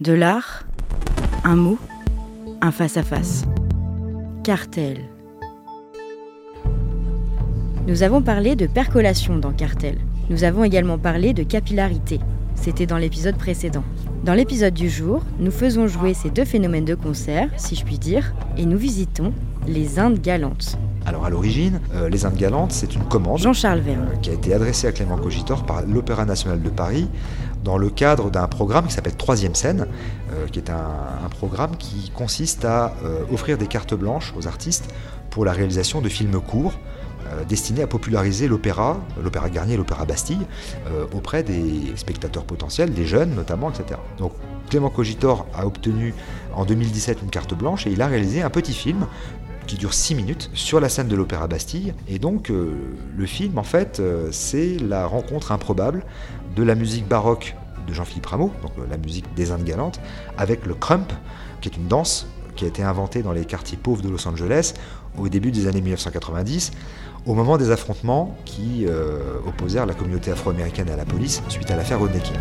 De l'art, un mot, un face-à-face. Cartel. Nous avons parlé de percolation dans Cartel. Nous avons également parlé de capillarité. C'était dans l'épisode précédent. Dans l'épisode du jour, nous faisons jouer ces deux phénomènes de concert, si je puis dire, et nous visitons les Indes galantes. Alors à l'origine, euh, Les Indes galantes, c'est une commande Jean-Charles Verne. euh, qui a été adressée à Clément Cogitor par l'Opéra national de Paris dans le cadre d'un programme qui s'appelle Troisième scène, euh, qui est un, programme qui consiste à euh, offrir des cartes blanches aux artistes pour la réalisation de films courts euh, destinés à populariser l'opéra, l'opéra Garnier l'opéra Bastille, auprès des spectateurs potentiels, des jeunes notamment, etc. Donc Clément Cogitor a obtenu en 2017 une carte blanche et il a réalisé un petit film qui dure 6 minutes sur la scène de l'Opéra Bastille. Et donc euh, le film, en fait, euh, c'est la rencontre improbable de la musique baroque de Jean-Philippe Rameau, donc euh, la musique des Indes galantes, avec le crump, qui est une danse qui a été inventée dans les quartiers pauvres de Los Angeles au début des années 1990, au moment des affrontements qui opposèrent la communauté afro-américaine à la police suite à l'affaire Rodney King.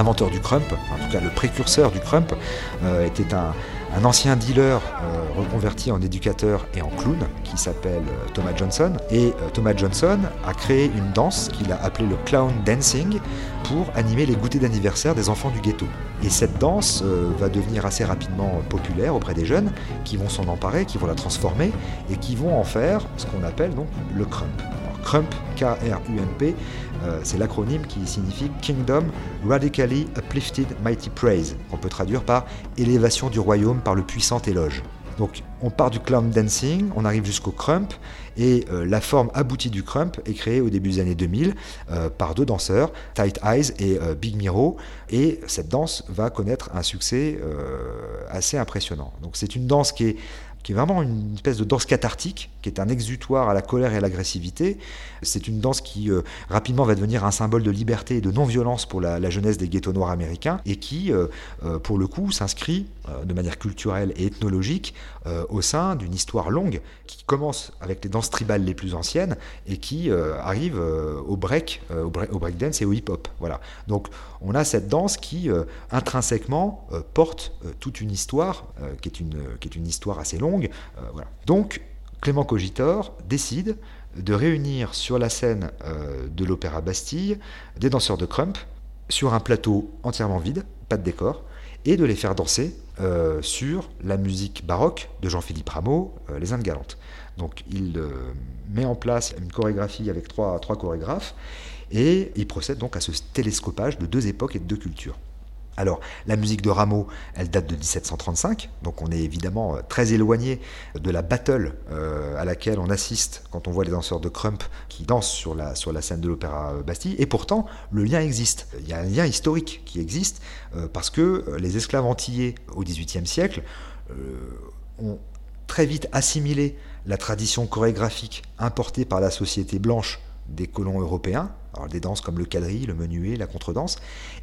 L'inventeur du crump, en tout cas le précurseur du crump, euh, était un, ancien dealer euh, reconverti en éducateur et en clown qui s'appelle euh, Thomas Johnson. Et Thomas Johnson a créé une danse qu'il a appelée le clown dancing pour animer les goûters d'anniversaire des enfants du ghetto. Et cette danse va devenir assez rapidement populaire auprès des jeunes qui vont s'en emparer, qui vont la transformer et qui vont en faire ce qu'on appelle donc le crump. Crump, K-R-U-M-P, euh, c'est l'acronyme qui signifie Kingdom Radically Uplifted Mighty Praise, qu'on peut traduire par élévation du royaume par le puissant éloge. Donc on part du clown dancing, on arrive jusqu'au crump, et euh, la forme aboutie du crump est créée au début des années 2000 euh, par deux danseurs, Tight Eyes et Big Miro, et cette danse va connaître un succès assez impressionnant. Donc c'est une danse qui est qui est vraiment une espèce de danse cathartique, qui est un exutoire à la colère et à l'agressivité. C'est une danse qui euh, rapidement va devenir un symbole de liberté et de non-violence pour la, jeunesse des ghettos noirs américains, et qui, euh, euh, pour le coup, s'inscrit de manière culturelle et ethnologique au sein d'une histoire longue qui commence avec les danses tribales les plus anciennes et qui arrive au break, au, au breakdance et au hip-hop. Voilà. Donc on a cette danse qui intrinsèquement porte toute une histoire qui, est une, qui est une histoire assez longue. Euh. Donc Clément Cogitor décide de réunir sur la scène euh, de l'Opéra Bastille des danseurs de crump sur un plateau entièrement vide, pas de décor, et de les faire danser euh, sur la musique baroque de Jean-Philippe Rameau, Les Indes galantes. Donc il met en place une chorégraphie avec trois, trois chorégraphes, et il procède donc à ce télescopage de deux époques et de deux cultures. Alors, la musique de Rameau, elle date de 1735, donc on est évidemment euh, très éloigné de la battle euh, à laquelle on assiste quand on voit les danseurs de crump qui dansent sur la, scène de l'Opéra euh, Bastille, et pourtant, le lien existe. Il y a un lien historique qui existe, parce que les esclaves antillais au XVIIIe siècle ont très vite assimilé la tradition chorégraphique importée par la société blanche des colons européens, alors des danses comme le quadrille, le menuet, la contredanse,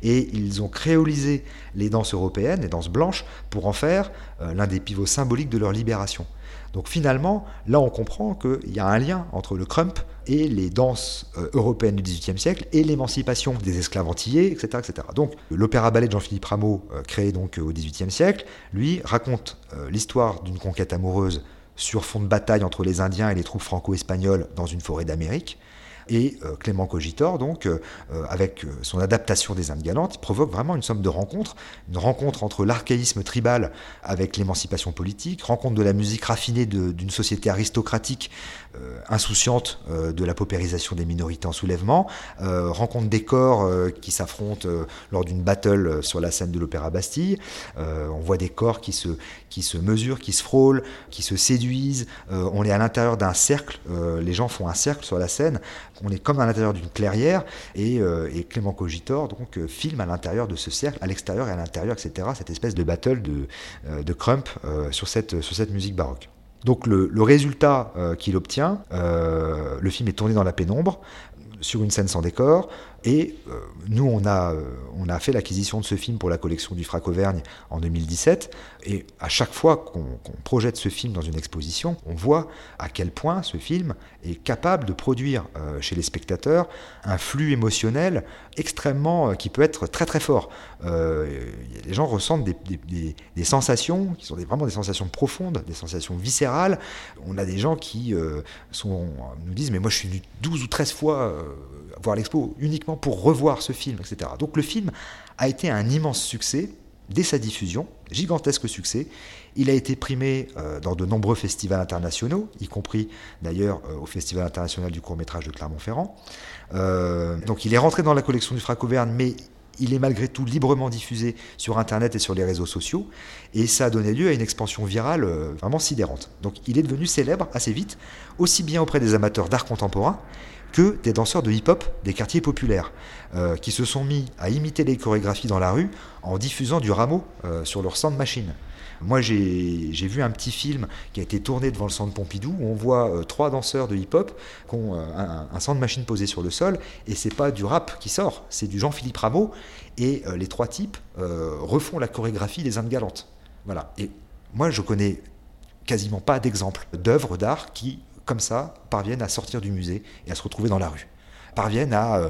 et ils ont créolisé les danses européennes, les danses blanches, pour en faire euh, l'un des pivots symboliques de leur libération. Donc finalement, là on comprend qu'il y a un lien entre le crump et les danses euh, européennes du XVIIIe siècle et l'émancipation des esclaves antillais, etc. etc. Donc l'opéra-ballet de Jean-Philippe Rameau, euh, créé donc au XVIIIe siècle, lui raconte l'histoire d'une conquête amoureuse sur fond de bataille entre les Indiens et les troupes franco-espagnoles dans une forêt d'Amérique. Et euh, Clément Cogitor, donc, euh, euh, avec son adaptation des Indes galantes, provoque vraiment une somme de rencontres, une rencontre entre l'archaïsme tribal avec l'émancipation politique, rencontre de la musique raffinée d'une société aristocratique insouciante de la paupérisation des minorités en soulèvement, rencontre des corps qui s'affrontent lors d'une battle sur la scène de l'Opéra Bastille. On voit des corps qui se, qui se mesurent, qui se frôlent, qui se séduisent. On est à l'intérieur d'un cercle, les gens font un cercle sur la scène. On est comme à l'intérieur d'une clairière et, euh, Clément Cogitor donc euh, filme à l'intérieur de ce cercle, à l'extérieur et à l'intérieur, etc. Cette espèce de battle de, euh, crump sur, cette, musique baroque. Donc le, résultat qu'il obtient, le film est tourné dans la pénombre. Sur une scène sans décor. Et euh, nous, on a, euh, on a fait l'acquisition de ce film pour la collection du Frac Auvergne en 2017. Et à chaque fois qu'on projette ce film dans une exposition, on voit à quel point ce film est capable de produire euh, chez les spectateurs un flux émotionnel extrêmement, qui peut être très très fort. les gens ressentent des, des, sensations qui sont vraiment des sensations profondes, des sensations viscérales. On a des gens qui sont, nous disent, mais moi je suis venu 12 ou 13 fois voir l'expo uniquement pour revoir ce film, etc. Donc le film a été un immense succès dès sa diffusion, gigantesque succès. Il a été primé euh, dans de nombreux festivals internationaux, y compris d'ailleurs euh, au Festival international du court métrage de Clermont-Ferrand. Euh, donc il est rentré dans la collection du Frac Auvergne, mais il est malgré tout librement diffusé sur Internet et sur les réseaux sociaux, et ça a donné lieu à une expansion virale vraiment sidérante. Donc il est devenu célèbre assez vite, aussi bien auprès des amateurs d'art contemporain que des danseurs de hip-hop des quartiers populaires, euh, qui se sont mis à imiter les chorégraphies dans la rue en diffusant du rameau euh, sur leur sound machine. Moi, j'ai vu un petit film qui a été tourné devant le centre Pompidou où on voit euh, trois danseurs de hip-hop qui ont un, un sound machine posé sur le sol et c'est pas du rap qui sort, c'est du Jean-Philippe Rameau et les trois types refont la chorégraphie des Indes galantes. Voilà. Et moi, je connais quasiment pas d'exemples d'œuvres d'art qui comme ça, parviennent à sortir du musée et à se retrouver dans la rue. Parviennent à, euh,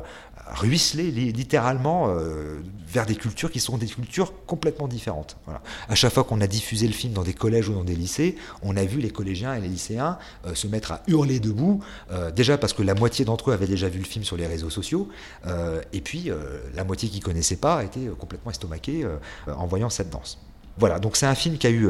ruisseler littéralement euh, vers des cultures qui sont des cultures complètement différentes. Voilà. À chaque fois qu'on a diffusé le film dans des collèges ou dans des lycées, on a vu les collégiens et les lycéens euh, se mettre à hurler debout, déjà parce que la moitié d'entre eux avaient déjà vu le film sur les réseaux sociaux, et puis la moitié qui ne connaissait pas était complètement estomaquée en voyant cette danse. Voilà, donc c'est un film qui a eu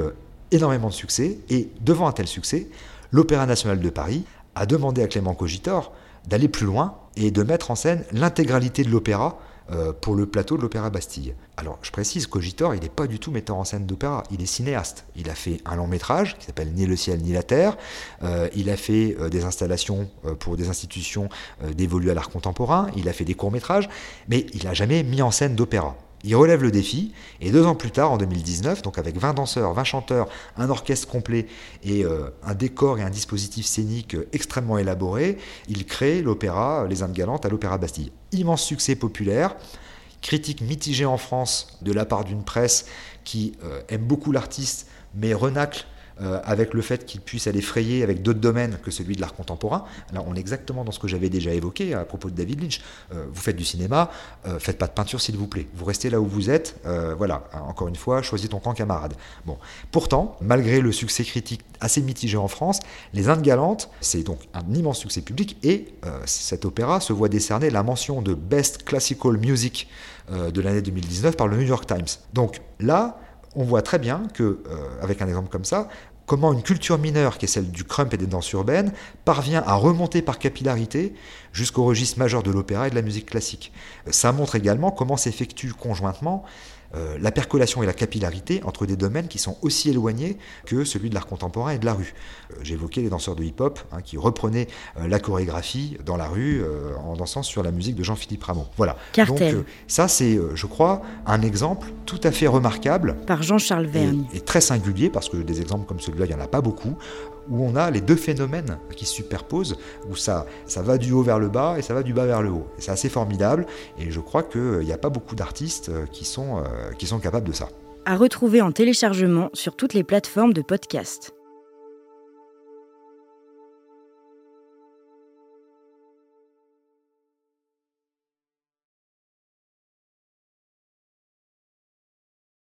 énormément de succès, et devant un tel succès, l'Opéra national de Paris a demandé à Clément Cogitor d'aller plus loin et de mettre en scène l'intégralité de l'opéra euh, pour le plateau de l'Opéra Bastille. Alors, je précise, Cogitor, il n'est pas du tout metteur en scène d'opéra, il est cinéaste. Il a fait un long métrage qui s'appelle Ni le ciel ni la terre. Euh, il a fait euh, des installations pour des institutions dévolues à l'art contemporain. Il a fait des courts métrages, mais il n'a jamais mis en scène d'opéra. Il relève le défi et deux ans plus tard, en 2019, donc avec 20 danseurs, 20 chanteurs, un orchestre complet et euh, un décor et un dispositif scénique euh, extrêmement élaboré, il crée l'opéra Les Indes Galantes à l'Opéra Bastille. Immense succès populaire, critique mitigée en France de la part d'une presse qui euh, aime beaucoup l'artiste mais renacle euh, avec le fait qu'il puisse aller frayer avec d'autres domaines que celui de l'art contemporain. Là, on est exactement dans ce que j'avais déjà évoqué à propos de David Lynch. Euh, vous faites du cinéma, euh, faites pas de peinture s'il vous plaît. Vous restez là où vous êtes. voilà, encore une fois, choisis ton camp camarade. Bon, pourtant, malgré le succès critique assez mitigé en France, Les Indes galantes, c'est donc un immense succès public et cet opéra se voit décerner la mention de Best Classical Music de l'année 2019 par le New York Times. Donc là, on voit très bien que, avec un exemple comme ça, comment une culture mineure, qui est celle du crump et des danses urbaines, parvient à remonter par capillarité jusqu'au registre majeur de l'opéra et de la musique classique. Ça montre également comment s'effectue conjointement euh, la percolation et la capillarité entre des domaines qui sont aussi éloignés que celui de l'art contemporain et de la rue. Euh, j'évoquais les danseurs de hip-hop hein, qui reprenaient euh, la chorégraphie dans la rue en dansant sur la musique de Jean-Philippe Rameau. Voilà. Donc ça c'est, je crois, un exemple tout à fait remarquable. Par Jean-Charles Verne. Et, et, très singulier parce que des exemples comme celui-là, il n'y en a pas beaucoup où on a les deux phénomènes qui se superposent, où ça, ça va du haut vers le bas et ça va du bas vers le haut. c'est assez formidable, et je crois qu'il n'y a pas beaucoup d'artistes euh, qui sont, euh, qui sont capables de ça. À retrouver en téléchargement sur toutes les plateformes de podcast.